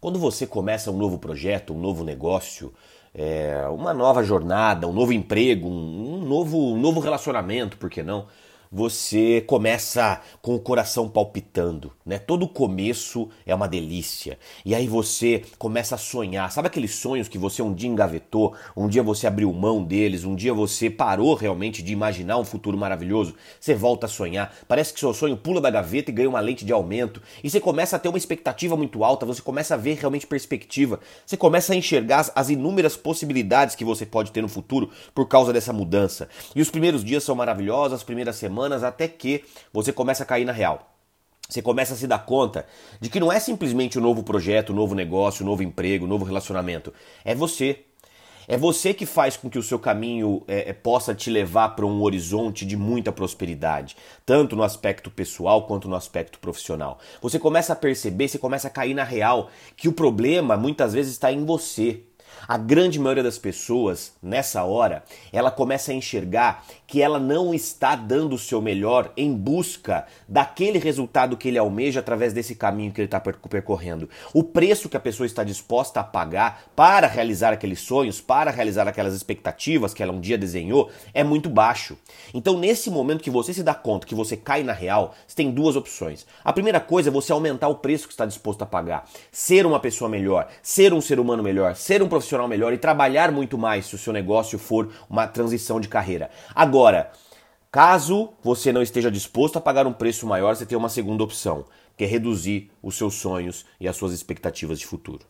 Quando você começa um novo projeto, um novo negócio, é, uma nova jornada, um novo emprego, um, um novo, um novo relacionamento, por que não? Você começa com o coração palpitando, né? Todo começo é uma delícia. E aí você começa a sonhar. Sabe aqueles sonhos que você um dia engavetou, um dia você abriu mão deles, um dia você parou realmente de imaginar um futuro maravilhoso? Você volta a sonhar. Parece que seu sonho pula da gaveta e ganha uma lente de aumento. E você começa a ter uma expectativa muito alta, você começa a ver realmente perspectiva. Você começa a enxergar as, as inúmeras possibilidades que você pode ter no futuro por causa dessa mudança. E os primeiros dias são maravilhosos, as primeiras semanas semanas até que você começa a cair na real. Você começa a se dar conta de que não é simplesmente um novo projeto, um novo negócio, um novo emprego, um novo relacionamento. É você. É você que faz com que o seu caminho é, é, possa te levar para um horizonte de muita prosperidade, tanto no aspecto pessoal quanto no aspecto profissional. Você começa a perceber, você começa a cair na real que o problema muitas vezes está em você. A grande maioria das pessoas, nessa hora, ela começa a enxergar que ela não está dando o seu melhor em busca daquele resultado que ele almeja através desse caminho que ele está percorrendo. O preço que a pessoa está disposta a pagar para realizar aqueles sonhos, para realizar aquelas expectativas que ela um dia desenhou, é muito baixo. Então, nesse momento que você se dá conta que você cai na real, você tem duas opções. A primeira coisa é você aumentar o preço que está disposto a pagar, ser uma pessoa melhor, ser um ser humano melhor, ser um profissional profissional melhor e trabalhar muito mais se o seu negócio for uma transição de carreira. Agora, caso você não esteja disposto a pagar um preço maior, você tem uma segunda opção, que é reduzir os seus sonhos e as suas expectativas de futuro.